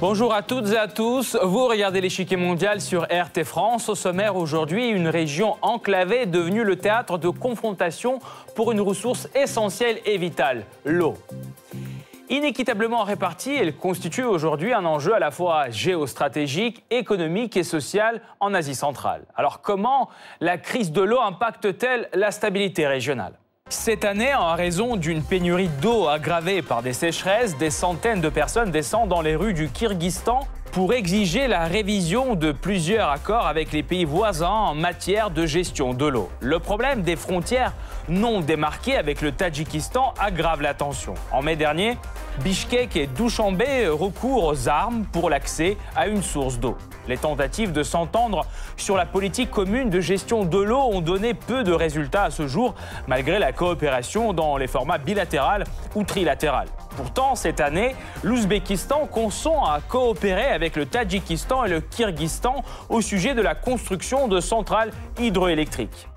Bonjour à toutes et à tous. Vous regardez l'échiquier mondial sur RT France. Au sommaire aujourd'hui, une région enclavée devenue le théâtre de confrontation pour une ressource essentielle et vitale, l'eau. Inéquitablement répartie, elle constitue aujourd'hui un enjeu à la fois géostratégique, économique et social en Asie centrale. Alors comment la crise de l'eau impacte-t-elle la stabilité régionale? Cette année, en raison d'une pénurie d'eau aggravée par des sécheresses, des centaines de personnes descendent dans les rues du Kyrgyzstan pour exiger la révision de plusieurs accords avec les pays voisins en matière de gestion de l'eau. Le problème des frontières non démarquées avec le Tadjikistan aggrave la tension. En mai dernier, Bishkek et Douchambé recourent aux armes pour l'accès à une source d'eau. Les tentatives de s'entendre sur la politique commune de gestion de l'eau ont donné peu de résultats à ce jour, malgré la coopération dans les formats bilatéral ou trilatéral. Pourtant, cette année, l'Ouzbékistan consent à coopérer avec le Tadjikistan et le Kyrgyzstan au sujet de la construction de centrales hydroélectriques.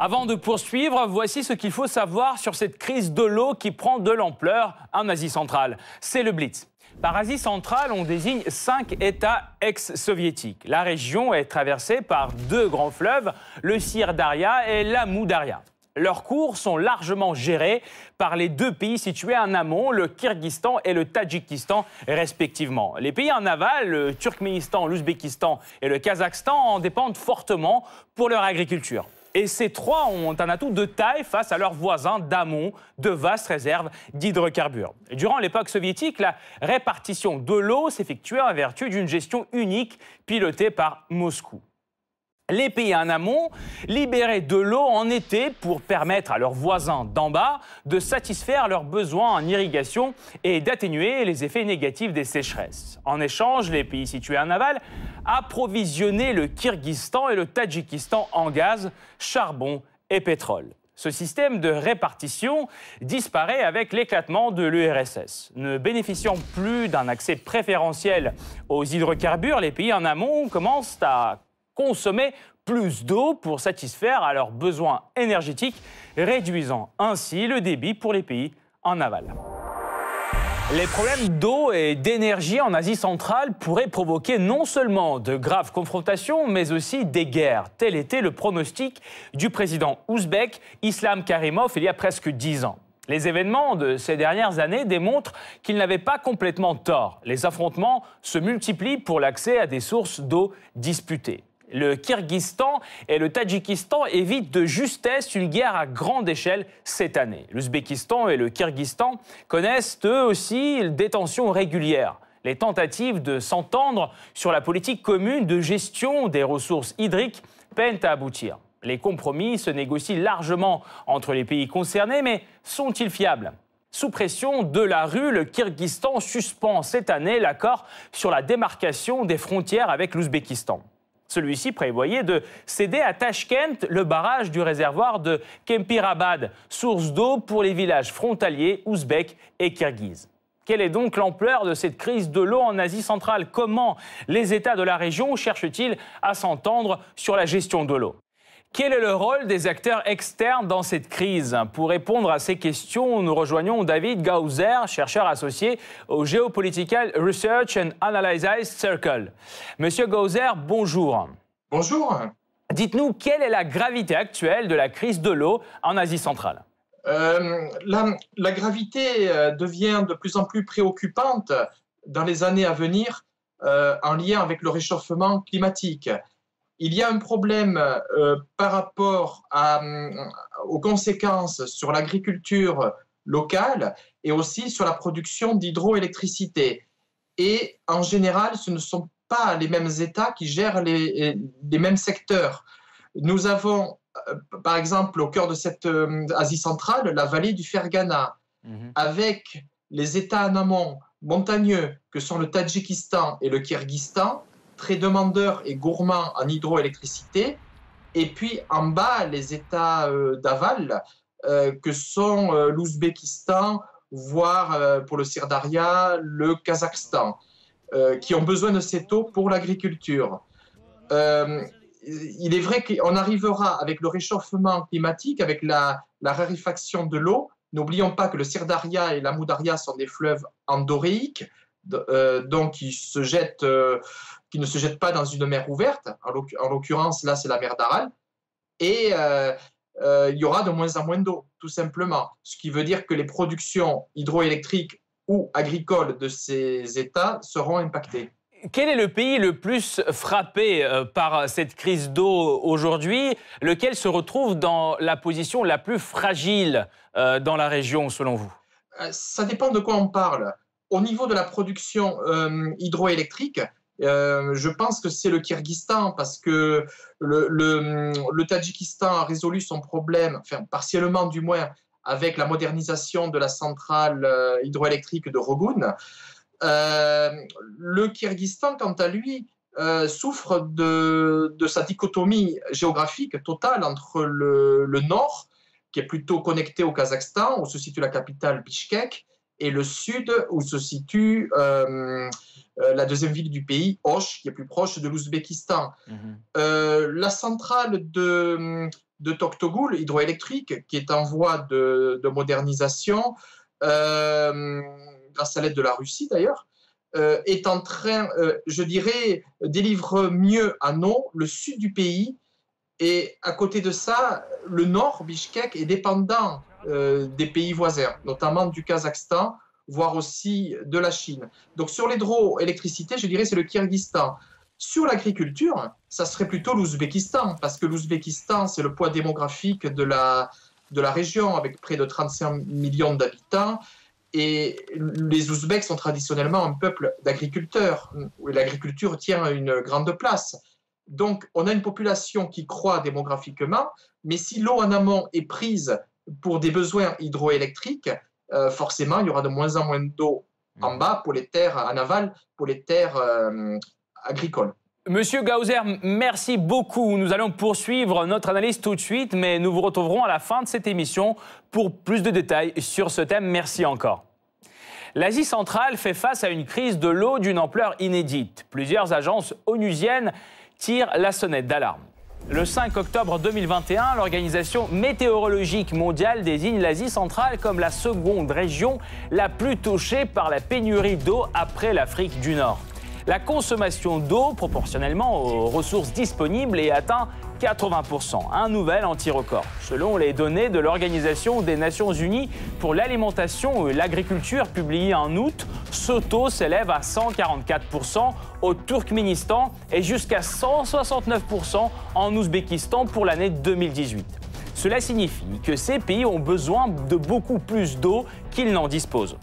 Avant de poursuivre, voici ce qu'il faut savoir sur cette crise de l'eau qui prend de l'ampleur en Asie centrale. C'est le Blitz. Par Asie centrale, on désigne cinq États ex-soviétiques. La région est traversée par deux grands fleuves, le Sir Daria et l'Amou Daria. Leurs cours sont largement gérés par les deux pays situés en amont, le Kyrgyzstan et le Tadjikistan respectivement. Les pays en aval, le Turkménistan, l'Ouzbékistan et le Kazakhstan, en dépendent fortement pour leur agriculture. Et ces trois ont un atout de taille face à leurs voisins d'amont, de vastes réserves d'hydrocarbures. Durant l'époque soviétique, la répartition de l'eau s'effectuait en vertu d'une gestion unique pilotée par Moscou. Les pays en amont libéraient de l'eau en été pour permettre à leurs voisins d'en bas de satisfaire leurs besoins en irrigation et d'atténuer les effets négatifs des sécheresses. En échange, les pays situés en aval approvisionnaient le Kyrgyzstan et le Tadjikistan en gaz, charbon et pétrole. Ce système de répartition disparaît avec l'éclatement de l'URSS. Ne bénéficiant plus d'un accès préférentiel aux hydrocarbures, les pays en amont commencent à consommer plus d'eau pour satisfaire à leurs besoins énergétiques, réduisant ainsi le débit pour les pays en aval. Les problèmes d'eau et d'énergie en Asie centrale pourraient provoquer non seulement de graves confrontations, mais aussi des guerres. Tel était le pronostic du président ouzbek Islam Karimov il y a presque dix ans. Les événements de ces dernières années démontrent qu'il n'avait pas complètement tort. Les affrontements se multiplient pour l'accès à des sources d'eau disputées le Kyrgyzstan et le Tadjikistan évitent de justesse une guerre à grande échelle cette année. L'Ouzbékistan et le Kyrgyzstan connaissent eux aussi des tensions régulières. Les tentatives de s'entendre sur la politique commune de gestion des ressources hydriques peinent à aboutir. Les compromis se négocient largement entre les pays concernés, mais sont-ils fiables? Sous pression de la rue, le Kyrgyzstan suspend cette année l'accord sur la démarcation des frontières avec l'Ouzbékistan. Celui-ci prévoyait de céder à Tashkent le barrage du réservoir de Kempirabad, source d'eau pour les villages frontaliers ouzbeks et kirghizes. Quelle est donc l'ampleur de cette crise de l'eau en Asie centrale? Comment les États de la région cherchent-ils à s'entendre sur la gestion de l'eau? Quel est le rôle des acteurs externes dans cette crise? Pour répondre à ces questions, nous rejoignons David Gauser, chercheur associé au Geopolitical Research and Analysis Circle. Monsieur Gauser, bonjour. Bonjour. Dites-nous, quelle est la gravité actuelle de la crise de l'eau en Asie centrale? Euh, la, gravité euh, devient de plus en plus préoccupante dans les années à venir euh, en lien avec le réchauffement climatique il y a un problème euh, par rapport euh, aux conséquences sur l'agriculture locale et aussi sur la production d'hydroélectricité. Et en général, ce ne sont pas les mêmes États qui gèrent les, mêmes secteurs. Nous avons, euh, par exemple, au cœur de cette Asie centrale, la vallée du Fergana, mhm. avec les États en amont montagneux que sont le Tadjikistan et le Kyrgyzstan, très demandeurs et gourmands en hydroélectricité. Et puis en bas, les États euh, d'aval, que sont l'Ouzbékistan, voire pour le Sirdaria, le Kazakhstan, qui ont besoin de cette eau pour l'agriculture. il est vrai qu'on arrivera avec le réchauffement climatique, avec la, raréfaction de l'eau. N'oublions pas que le Sirdaria et la Moudaria sont des fleuves endoréiques, donc qui se jettent qui ne se jettent pas dans une mer ouverte. En l'occurrence, là, c'est la mer d'Aral. Et euh, euh, il y aura de moins en moins d'eau, tout simplement. Ce qui veut dire que les productions hydroélectriques ou agricoles de ces États seront impactées. Quel est le pays le plus frappé euh, par cette crise d'eau aujourd'hui? Lequel se retrouve dans la position la plus fragile dans la région, selon vous? Ça dépend de quoi on parle. Au niveau de la production hydroélectrique, euh, je pense que c'est le Kyrgyzstan parce que le, Tadjikistan a résolu son problème, enfin partiellement du moins, avec la modernisation de la centrale euh, hydroélectrique de Rogun. Euh, le Kyrgyzstan, quant à lui, souffre de, de, sa dichotomie géographique totale entre le, le, nord, qui est plutôt connecté au Kazakhstan, où se situe la capitale Bishkek, et le sud, où se situe euh, la deuxième ville du pays, Osh, qui est plus proche de l'Ouzbékistan. Mhm. Euh, la centrale de, de Toktogul, hydroélectrique, qui est en voie de, modernisation, euh, grâce à l'aide de la Russie d'ailleurs, est en train, je dirais, délivre mieux à eau le sud du pays. Et à côté de ça, le nord, Bishkek, est dépendant des pays voisins, notamment du Kazakhstan, voire aussi de la Chine. Donc sur l'hydroélectricité, je dirais c'est le Kyrgyzstan. Sur l'agriculture, ça serait plutôt l'Ouzbékistan, parce que l'Ouzbékistan, c'est le poids démographique de la, de la région, avec près de 35 millions d'habitants. Et les Ouzbeks sont traditionnellement un peuple d'agriculteurs, où l'agriculture tient une grande place. Donc, on a une population qui croît démographiquement, mais si l'eau en amont est prise pour des besoins hydroélectriques, euh, forcément, il y aura de moins en moins d'eau en mm. bas pour les terres en aval, pour les terres euh, agricoles. Monsieur Gauser, merci beaucoup. Nous allons poursuivre notre analyse tout de suite, mais nous vous retrouverons à la fin de cette émission pour plus de détails sur ce thème. Merci encore. L'Asie centrale fait face à une crise de l'eau d'une ampleur inédite. Plusieurs agences onusiennes tirent la sonnette d'alarme. Le 5 octobre 2021, l'Organisation météorologique mondiale désigne l'Asie centrale comme la seconde région la plus touchée par la pénurie d'eau après l'Afrique du Nord. La consommation d'eau, proportionnellement aux ressources disponibles, est atteint 80%, un nouvel anti-record. Selon les données de l'Organisation des Nations Unies pour l'alimentation et l'agriculture publiées en août, ce taux s'élève à 144% au Turkménistan et jusqu'à 169% en Ouzbékistan pour l'année 2018. Cela signifie que ces pays ont besoin de beaucoup plus d'eau qu'ils n'en disposent.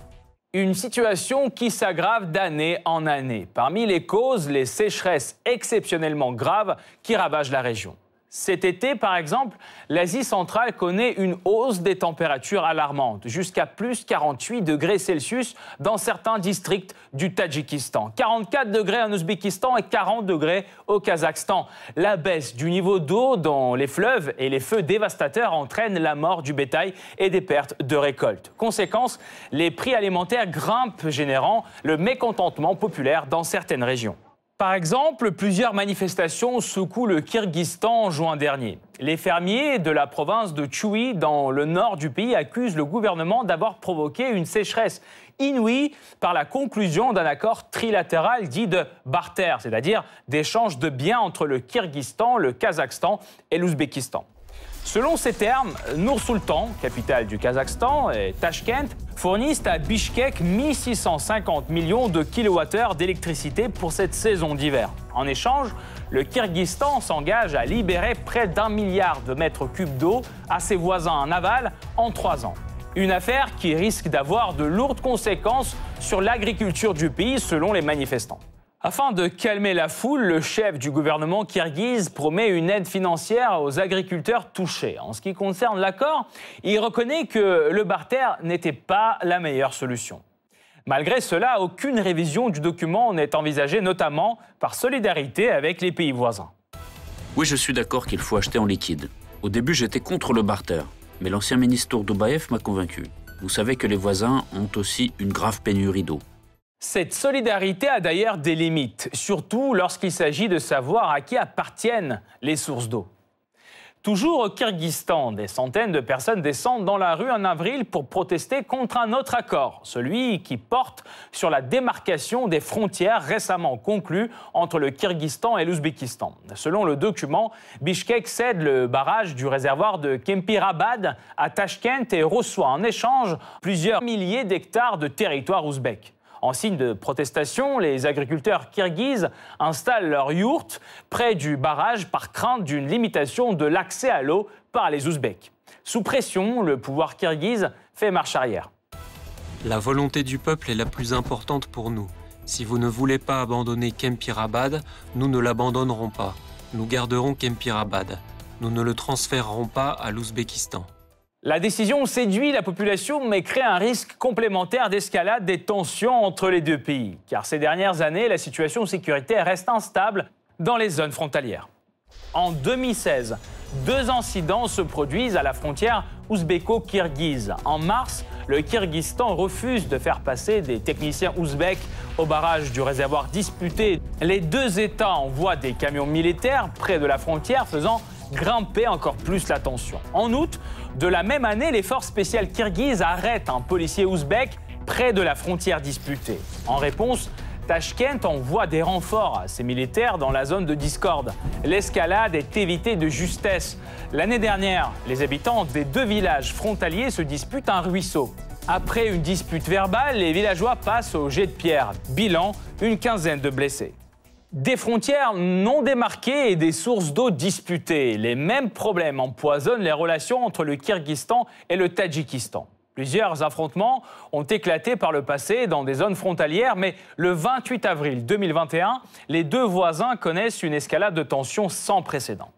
Une situation qui s'aggrave d'année en année. Parmi les causes, les sécheresses exceptionnellement graves qui ravagent la région. Cet été, par exemple, l'Asie centrale connaît une hausse des températures alarmantes, jusqu'à plus 48 degrés Celsius dans certains districts du Tadjikistan, 44 degrés en Ouzbékistan et 40 degrés au Kazakhstan. La baisse du niveau d'eau dans les fleuves et les feux dévastateurs entraînent la mort du bétail et des pertes de récolte. Conséquence, les prix alimentaires grimpent, générant le mécontentement populaire dans certaines régions. Par exemple, plusieurs manifestations secouent le Kyrgyzstan en juin dernier. Les fermiers de la province de Chui, dans le nord du pays, accusent le gouvernement d'avoir provoqué une sécheresse inouïe par la conclusion d'un accord trilatéral dit de barter, c'est-à-dire d'échange de biens entre le Kyrgyzstan, le Kazakhstan et l'Ouzbékistan. Selon ces termes, Nour Sultan, capitale du Kazakhstan, et Tashkent fournissent à Bishkek 1650 millions de kilowattheures d'électricité pour cette saison d'hiver. En échange, le Kyrgyzstan s'engage à libérer près d'un milliard de mètres cubes d'eau à ses voisins en aval en trois ans. Une affaire qui risque d'avoir de lourdes conséquences sur l'agriculture du pays selon les manifestants. Afin de calmer la foule, le chef du gouvernement kirghize promet une aide financière aux agriculteurs touchés. En ce qui concerne l'accord, il reconnaît que le barter n'était pas la meilleure solution. Malgré cela, aucune révision du document n'est envisagée, notamment par solidarité avec les pays voisins. Oui, je suis d'accord qu'il faut acheter en liquide. Au début, j'étais contre le barter. Mais l'ancien ministre Tourdobaev m'a convaincu. Vous savez que les voisins ont aussi une grave pénurie d'eau. Cette solidarité a d'ailleurs des limites, surtout lorsqu'il s'agit de savoir à qui appartiennent les sources d'eau. Toujours au Kyrgyzstan, des centaines de personnes descendent dans la rue en avril pour protester contre un autre accord, celui qui porte sur la démarcation des frontières récemment conclues entre le Kyrgyzstan et l'Ouzbékistan. Selon le document, Bishkek cède le barrage du réservoir de Kempirabad à Tashkent et reçoit en échange plusieurs milliers d'hectares de territoire ouzbek. En signe de protestation, les agriculteurs kirghizes installent leurs yourtes près du barrage par crainte d'une limitation de l'accès à l'eau par les Ouzbeks. Sous pression, le pouvoir kirghize fait marche arrière. La volonté du peuple est la plus importante pour nous. Si vous ne voulez pas abandonner Kempirabad, nous ne l'abandonnerons pas. Nous garderons Kempirabad. Nous ne le transférerons pas à l'Ouzbékistan. La décision séduit la population mais crée un risque complémentaire d'escalade des tensions entre les deux pays, car ces dernières années, la situation sécuritaire reste instable dans les zones frontalières. En 2016, deux incidents se produisent à la frontière ouzbéko-kirghize. En mars, le Kyrgyzstan refuse de faire passer des techniciens ouzbeks au barrage du réservoir disputé. Les deux États envoient des camions militaires près de la frontière, faisant grimper encore plus la tension. En août de la même année, les forces spéciales kirghizes arrêtent un policier ouzbek près de la frontière disputée. En réponse, Tashkent envoie des renforts à ses militaires dans la zone de discorde. L'escalade est évitée de justesse. L'année dernière, les habitants des deux villages frontaliers se disputent un ruisseau. Après une dispute verbale, les villageois passent au jet de pierre. Bilan, une quinzaine de blessés. Des frontières non démarquées et des sources d'eau disputées. Les mêmes problèmes empoisonnent les relations entre le Kyrgyzstan et le Tadjikistan. Plusieurs affrontements ont éclaté par le passé dans des zones frontalières, mais le 28 avril 2021, les deux voisins connaissent une escalade de tensions sans précédent.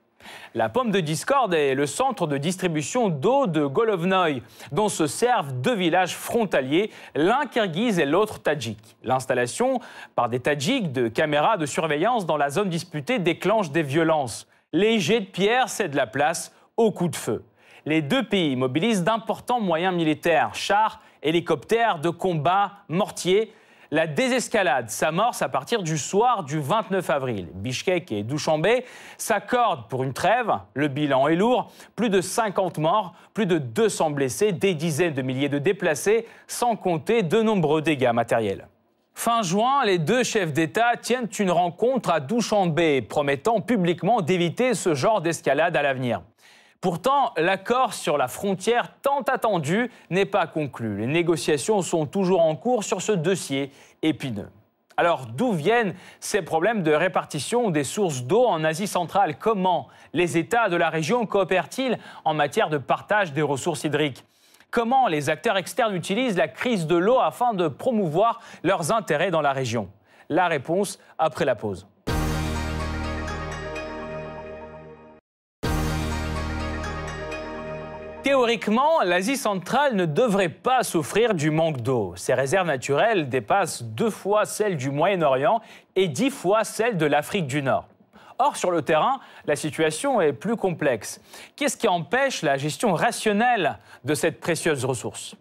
La pomme de discorde est le centre de distribution d'eau de Golovnoï, dont se servent deux villages frontaliers, l'un kirghize et l'autre tadjik. L'installation par des tadjiks de caméras de surveillance dans la zone disputée déclenche des violences. Les jets de pierre cèdent la place aux coups de feu. Les deux pays mobilisent d'importants moyens militaires, chars, hélicoptères de combat, mortiers, la désescalade s'amorce à partir du soir du 29 avril. Bishkek et Douchambé s'accordent pour une trêve. Le bilan est lourd. Plus de 50 morts, plus de 200 blessés, des dizaines de milliers de déplacés, sans compter de nombreux dégâts matériels. Fin juin, les deux chefs d'État tiennent une rencontre à Douchambé, promettant publiquement d'éviter ce genre d'escalade à l'avenir. Pourtant, l'accord sur la frontière tant attendu n'est pas conclu. Les négociations sont toujours en cours sur ce dossier épineux. Alors d'où viennent ces problèmes de répartition des sources d'eau en Asie centrale? Comment les États de la région coopèrent-ils en matière de partage des ressources hydriques? Comment les acteurs externes utilisent la crise de l'eau afin de promouvoir leurs intérêts dans la région? La réponse après la pause. Théoriquement, l'Asie centrale ne devrait pas souffrir du manque d'eau. Ses réserves naturelles dépassent deux fois celles du Moyen-Orient et dix fois celles de l'Afrique du Nord. Or, sur le terrain, la situation est plus complexe. Qu'est-ce qui empêche la gestion rationnelle de cette précieuse ressource?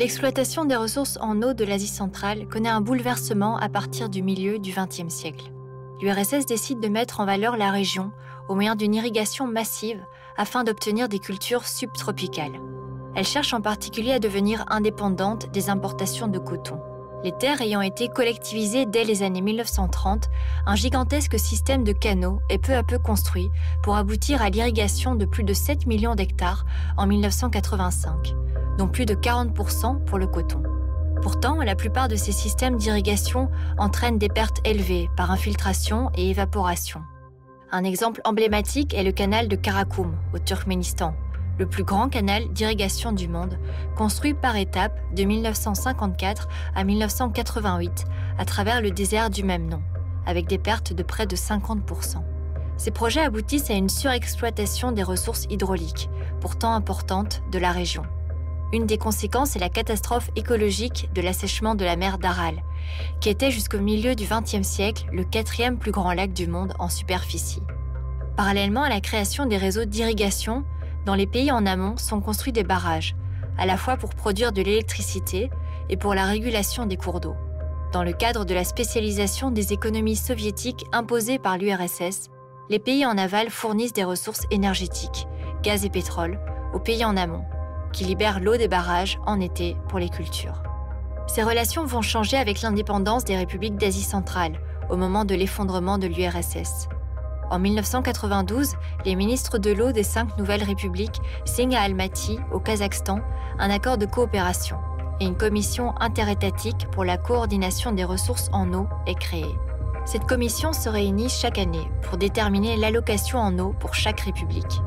L'exploitation des ressources en eau de l'Asie centrale connaît un bouleversement à partir du milieu du XXe siècle. L'URSS décide de mettre en valeur la région au moyen d'une irrigation massive afin d'obtenir des cultures subtropicales. Elle cherche en particulier à devenir indépendante des importations de coton. Les terres ayant été collectivisées dès les années 1930, un gigantesque système de canaux est peu à peu construit pour aboutir à l'irrigation de plus de 7 millions d'hectares en 1985, dont plus de 40% pour le coton. Pourtant, la plupart de ces systèmes d'irrigation entraînent des pertes élevées par infiltration et évaporation. Un exemple emblématique est le canal de Karakoum, au Turkménistan, le plus grand canal d'irrigation du monde, construit par étapes de 1954 à 1988 à travers le désert du même nom, avec des pertes de près de 50%. Ces projets aboutissent à une surexploitation des ressources hydrauliques, pourtant importantes, de la région. Une des conséquences est la catastrophe écologique de l'assèchement de la mer d'Aral, qui était jusqu'au milieu du XXe siècle le quatrième plus grand lac du monde en superficie. Parallèlement à la création des réseaux d'irrigation, Dans les pays en amont sont construits des barrages, à la fois pour produire de l'électricité et pour la régulation des cours d'eau. Dans le cadre de la spécialisation des économies soviétiques imposées par l'URSS, les pays en aval fournissent des ressources énergétiques, gaz et pétrole, aux pays en amont, qui libèrent l'eau des barrages en été pour les cultures. Ces relations vont changer avec l'indépendance des républiques d'Asie centrale, au moment de l'effondrement de l'URSS. En 1992, les ministres de l'eau des cinq nouvelles républiques signent à Almaty, au Kazakhstan, un accord de coopération et une commission interétatique pour la coordination des ressources en eau est créée. Cette commission se réunit chaque année pour déterminer l'allocation en eau pour chaque république.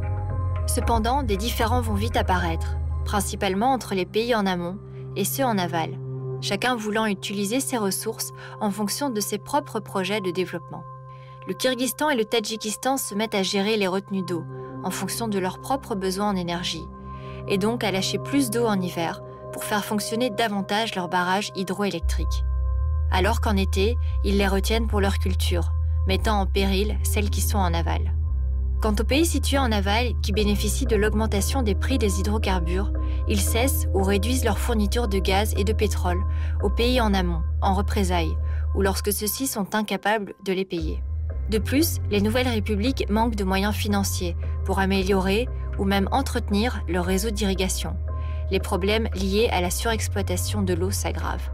Cependant, des différends vont vite apparaître, principalement entre les pays en amont et ceux en aval, chacun voulant utiliser ses ressources en fonction de ses propres projets de développement le Kyrgyzstan et le Tadjikistan se mettent à gérer les retenues d'eau en fonction de leurs propres besoins en énergie, et donc à lâcher plus d'eau en hiver pour faire fonctionner davantage leurs barrages hydroélectriques. Alors qu'en été, ils les retiennent pour leur culture, mettant en péril celles qui sont en aval. Quant aux pays situés en aval qui bénéficient de l'augmentation des prix des hydrocarbures, ils cessent ou réduisent leur fourniture de gaz et de pétrole aux pays en amont, en représailles, ou lorsque ceux-ci sont incapables de les payer. De plus, les nouvelles républiques manquent de moyens financiers pour améliorer ou même entretenir leur réseau d'irrigation. Les problèmes liés à la surexploitation de l'eau s'aggravent.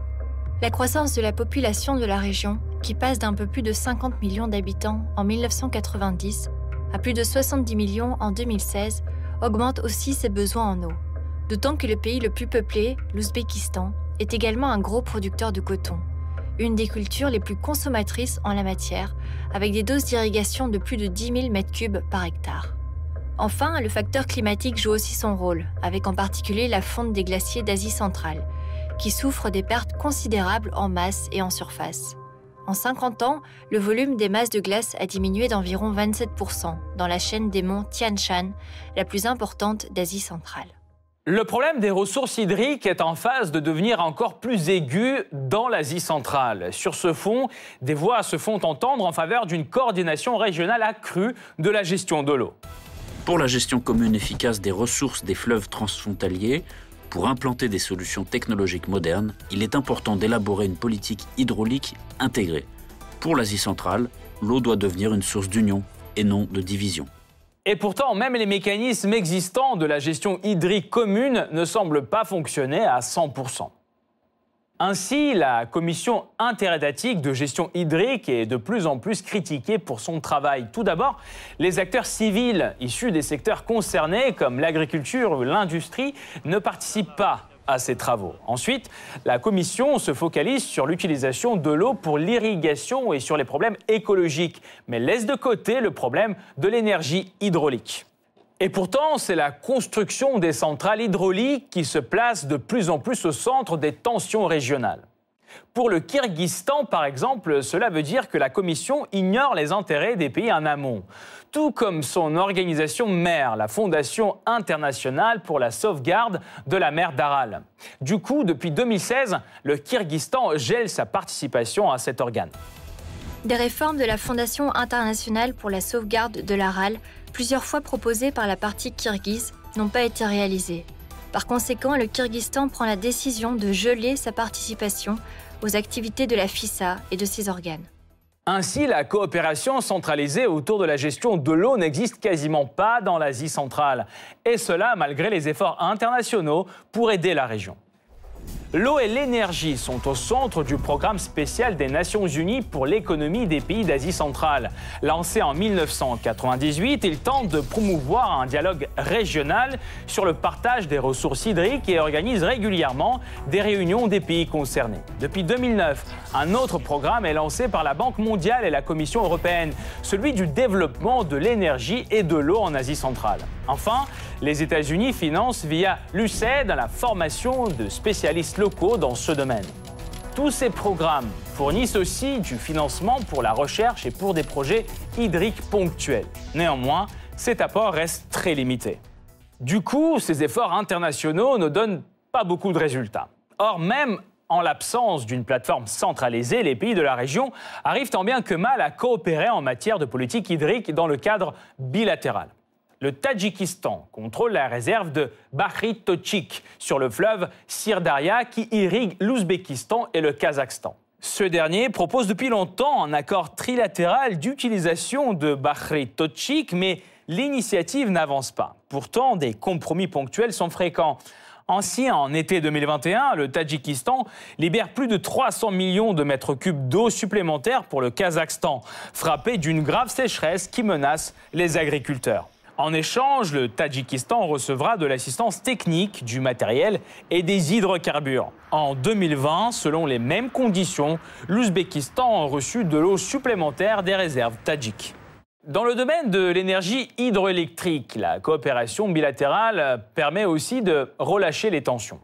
La croissance de la population de la région, qui passe d'un peu plus de 50 millions d'habitants en 1990 à plus de 70 millions en 2016, augmente aussi ses besoins en eau. D'autant que le pays le plus peuplé, l'Ouzbékistan, est également un gros producteur de coton une des cultures les plus consommatrices en la matière, avec des doses d'irrigation de plus de 10 000 m3 par hectare. Enfin, le facteur climatique joue aussi son rôle, avec en particulier la fonte des glaciers d'Asie centrale, qui souffrent des pertes considérables en masse et en surface. En 50 ans, le volume des masses de glace a diminué d'environ 27% dans la chaîne des monts Tian Shan, la plus importante d'Asie centrale. Le problème des ressources hydriques est en phase de devenir encore plus aigu dans l'Asie centrale. Sur ce fond, des voix se font entendre en faveur d'une coordination régionale accrue de la gestion de l'eau. Pour la gestion commune efficace des ressources des fleuves transfrontaliers, pour implanter des solutions technologiques modernes, il est important d'élaborer une politique hydraulique intégrée. Pour l'Asie centrale, l'eau doit devenir une source d'union et non de division. Et pourtant, même les mécanismes existants de la gestion hydrique commune ne semblent pas fonctionner à 100%. Ainsi, la commission interétatique de gestion hydrique est de plus en plus critiquée pour son travail. Tout d'abord, les acteurs civils issus des secteurs concernés, comme l'agriculture ou l'industrie, ne participent pas à ces travaux. Ensuite, la Commission se focalise sur l'utilisation de l'eau pour l'irrigation et sur les problèmes écologiques, mais laisse de côté le problème de l'énergie hydraulique. Et pourtant, c'est la construction des centrales hydrauliques qui se place de plus en plus au centre des tensions régionales. Pour le Kyrgyzstan, par exemple, cela veut dire que la Commission ignore les intérêts des pays en amont, tout comme son organisation mère, la Fondation internationale pour la sauvegarde de la mer d'Aral. Du coup, depuis 2016, le Kyrgyzstan gèle sa participation à cet organe. Des réformes de la Fondation internationale pour la sauvegarde de l'Aral, plusieurs fois proposées par la partie kirghize, n'ont pas été réalisées. Par conséquent, le Kyrgyzstan prend la décision de geler sa participation aux activités de la FISA et de ses organes. Ainsi, la coopération centralisée autour de la gestion de l'eau n'existe quasiment pas dans l'Asie centrale, et cela malgré les efforts internationaux pour aider la région. L'eau et l'énergie sont au centre du programme spécial des Nations Unies pour l'économie des pays d'Asie centrale. Lancé en 1998, il tente de promouvoir un dialogue régional sur le partage des ressources hydriques et organise régulièrement des réunions des pays concernés. Depuis 2009, un autre programme est lancé par la Banque mondiale et la Commission européenne, celui du développement de l'énergie et de l'eau en Asie centrale. Enfin, les États-Unis financent via l'UCED la formation de spécialistes locaux dans ce domaine. Tous ces programmes fournissent aussi du financement pour la recherche et pour des projets hydriques ponctuels. Néanmoins, cet apport reste très limité. Du coup, ces efforts internationaux ne donnent pas beaucoup de résultats. Or, même en l'absence d'une plateforme centralisée, les pays de la région arrivent tant bien que mal à coopérer en matière de politique hydrique dans le cadre bilatéral. Le Tadjikistan contrôle la réserve de Bahri Tochik sur le fleuve Sirdaria qui irrigue l'Ouzbékistan et le Kazakhstan. Ce dernier propose depuis longtemps un accord trilatéral d'utilisation de Bahri Tochik, mais l'initiative n'avance pas. Pourtant, des compromis ponctuels sont fréquents. Ainsi, en été 2021, le Tadjikistan libère plus de 300 millions de mètres cubes d'eau supplémentaires pour le Kazakhstan, frappé d'une grave sécheresse qui menace les agriculteurs. En échange, le Tadjikistan recevra de l'assistance technique, du matériel et des hydrocarbures. En 2020, selon les mêmes conditions, l'Ouzbékistan a reçu de l'eau supplémentaire des réserves tadjiques. Dans le domaine de l'énergie hydroélectrique, la coopération bilatérale permet aussi de relâcher les tensions.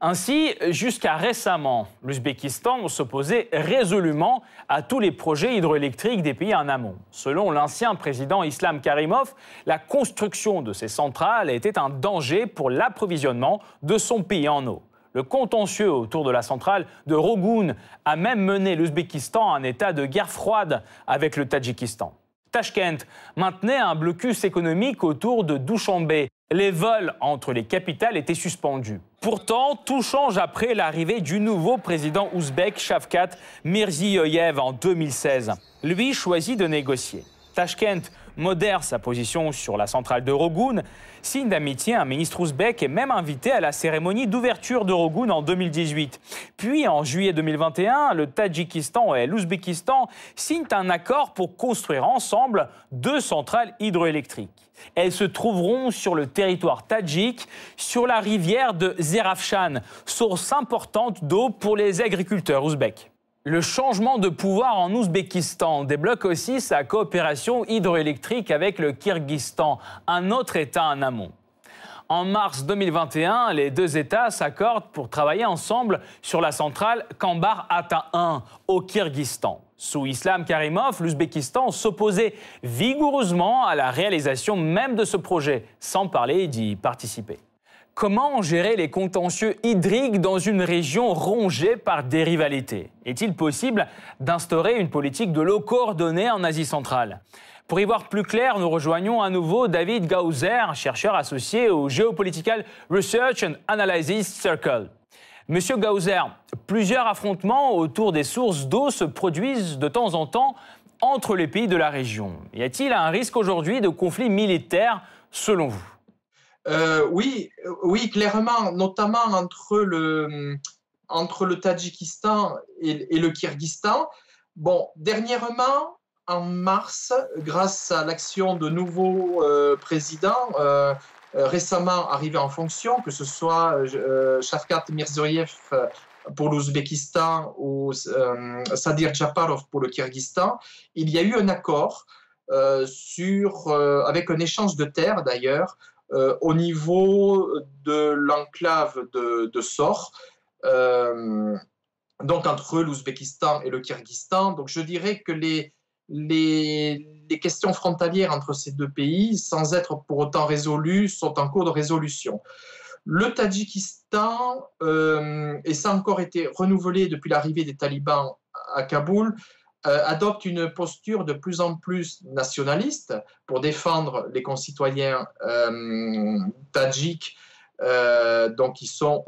Ainsi, jusqu'à récemment, l'Ouzbékistan s'opposait résolument à tous les projets hydroélectriques des pays en amont. Selon l'ancien président Islam Karimov, la construction de ces centrales était un danger pour l'approvisionnement de son pays en eau. Le contentieux autour de la centrale de Rogoun a même mené l'Ouzbékistan à un état de guerre froide avec le Tadjikistan. Tashkent maintenait un blocus économique autour de Dushanbe. Les vols entre les capitales étaient suspendus. Pourtant, tout change après l'arrivée du nouveau président ouzbek Shavkat Mirziyoyev en 2016. Lui choisit de négocier. Tashkent modère sa position sur la centrale de Rogoun. Signe d'amitié, un ministre ouzbek est même invité à la cérémonie d'ouverture de Rogoun en 2018. Puis, en juillet 2021, le Tadjikistan et l'Ouzbékistan signent un accord pour construire ensemble deux centrales hydroélectriques. Elles se trouveront sur le territoire tadjik, sur la rivière de Zerafshan, source importante d'eau pour les agriculteurs ouzbeks. Le changement de pouvoir en Ouzbékistan débloque aussi sa coopération hydroélectrique avec le Kyrgyzstan, un autre État en amont. En mars 2021, les deux États s'accordent pour travailler ensemble sur la centrale Kambar Ata 1 au Kyrgyzstan. Sous Islam Karimov, l'Ouzbékistan s'opposait vigoureusement à la réalisation même de ce projet, sans parler d'y participer. Comment gérer les contentieux hydriques dans une région rongée par des rivalités? Est-il possible d'instaurer une politique de l'eau coordonnée en Asie centrale? Pour y voir plus clair, nous rejoignons à nouveau David Gauser, chercheur associé au Geopolitical Research and Analysis Circle. Monsieur Gauser, plusieurs affrontements autour des sources d'eau se produisent de temps en temps entre les pays de la région. Y a-t-il un risque aujourd'hui de conflit militaire selon vous? Euh, oui, euh, oui, clairement, notamment entre le, entre le Tadjikistan et, le Kyrgyzstan. Bon, dernièrement, en mars, grâce à l'action de nouveaux euh, présidents récemment arrivés en fonction, que ce soit Shavkat Mirzoyev pour l'Ouzbékistan ou Sadir Japarov pour le Kyrgyzstan, il y a eu un accord sur, avec un échange de terres d'ailleurs, euh, au niveau de l'enclave de, de euh, donc entre l'Ouzbékistan et le Kyrgyzstan. Donc je dirais que les, questions frontalières entre ces deux pays, sans être pour autant résolues, sont en cours de résolution. Le Tadjikistan, et ça a encore été renouvelé depuis l'arrivée des talibans à Kaboul, euh, adopte une posture de plus en plus nationaliste pour défendre les concitoyens euh, tadjiks, euh, donc qui sont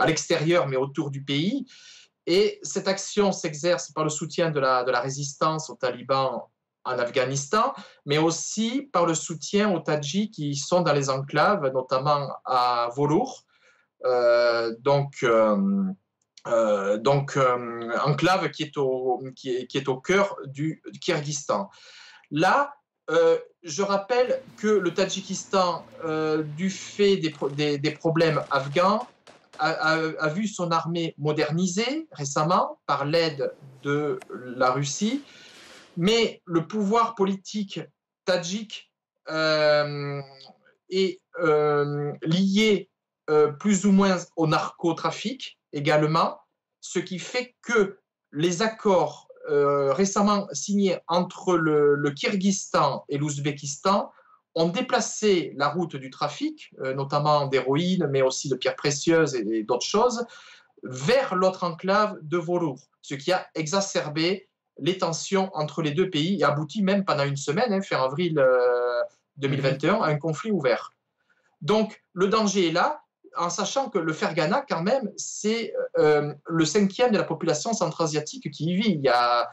à l'extérieur mais autour du pays. Et cette action s'exerce par le soutien de la, de la résistance aux talibans en Afghanistan, mais aussi par le soutien aux Tadjiks qui sont dans les enclaves, notamment à Volour. donc, donc euh, enclave qui est, au, cœur du, Kyrgyzstan. Là, euh, je rappelle que le Tadjikistan, du fait des, problèmes afghans, a, vu son armée modernisée récemment par l'aide de la Russie, mais le pouvoir politique tadjik est lié plus ou moins au narcotrafic également, ce qui fait que les accords euh, récemment signés entre le, le Kyrgyzstan et l'Ouzbékistan ont déplacé la route du trafic, euh, notamment d'héroïne, mais aussi de pierres précieuses et, d'autres choses, vers l'autre enclave de Volour, ce qui a exacerbé les tensions entre les deux pays et abouti même pendant une semaine, hein, fin avril 2021 à un conflit ouvert. Donc le danger est là, en sachant que le Fergana, quand même, c'est euh, le cinquième de la population centra-asiatique qui y vit. Il y a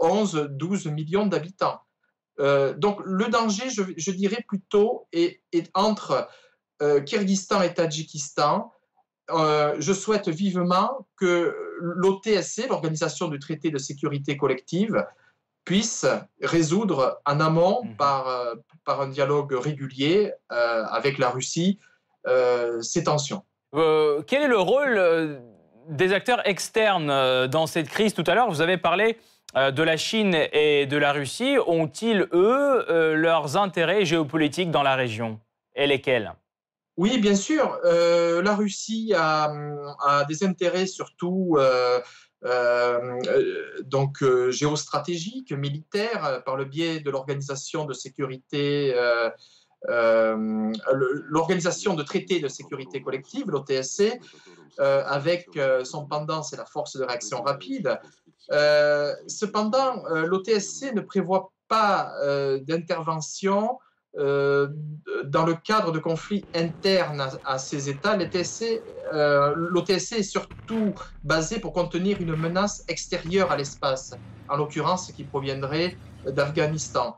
11-12 millions d'habitants. Euh, donc le danger, je, dirais plutôt, est, entre euh, Kyrgyzstan et Tadjikistan. je souhaite vivement que l'OTSC, l'Organisation du traité de sécurité collective, puisse résoudre en amont mhm. par, par un dialogue régulier avec la Russie euh, ces tensions. Euh, quel est le rôle euh, des acteurs externes dans cette crise Tout à l'heure, vous avez parlé de la Chine et de la Russie. Ont-ils, eux, leurs intérêts géopolitiques dans la région? Et lesquels? Oui, bien sûr. la Russie a, des intérêts surtout donc géostratégiques, militaires, par le biais de l'organisation de sécurité euh, l'Organisation de traité de sécurité collective, l'OTSC, euh, avec euh, son pendant, c'est la force de réaction rapide. cependant, l'OTSC ne prévoit pas d'intervention dans le cadre de conflits internes à, ces États. L'OTSC est surtout basé pour contenir une menace extérieure à l'espace, en l'occurrence qui proviendrait d'Afghanistan.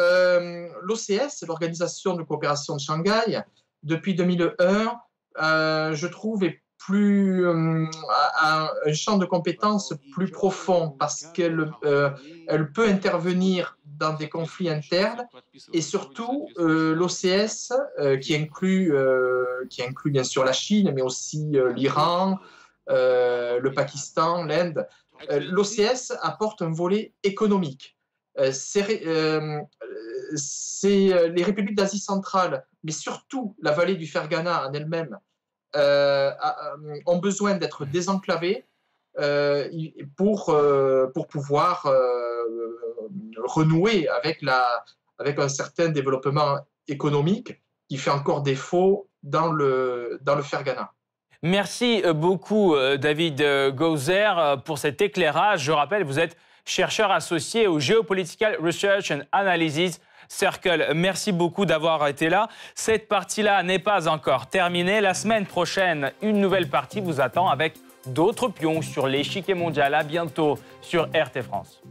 Euh, L'OCS, l'Organisation de coopération de Shanghai, depuis 2001, euh, je trouve, est plus euh, un, champ de compétences plus profond parce qu'elle elle peut intervenir dans des conflits internes et surtout l'OCS qui inclut qui inclut bien sûr la Chine mais aussi l'Iran, le Pakistan, l'Inde. L'OCS apporte un volet économique. C'est c'est euh, les républiques d'Asie centrale, mais surtout la vallée du Fergana en elle-même, euh, euh, ont besoin d'être désenclavées pour, pour pouvoir renouer avec, la, avec un certain développement économique qui fait encore défaut dans le, dans le Fergana. Merci beaucoup, David Gauzer, pour cet éclairage. Je rappelle, vous êtes chercheur associé au Geopolitical Research and Analysis Circle. Merci beaucoup d'avoir été là. Cette partie-là n'est pas encore terminée. La semaine prochaine, une nouvelle partie vous attend avec d'autres pions sur l'échiquier mondial. À bientôt sur RT France.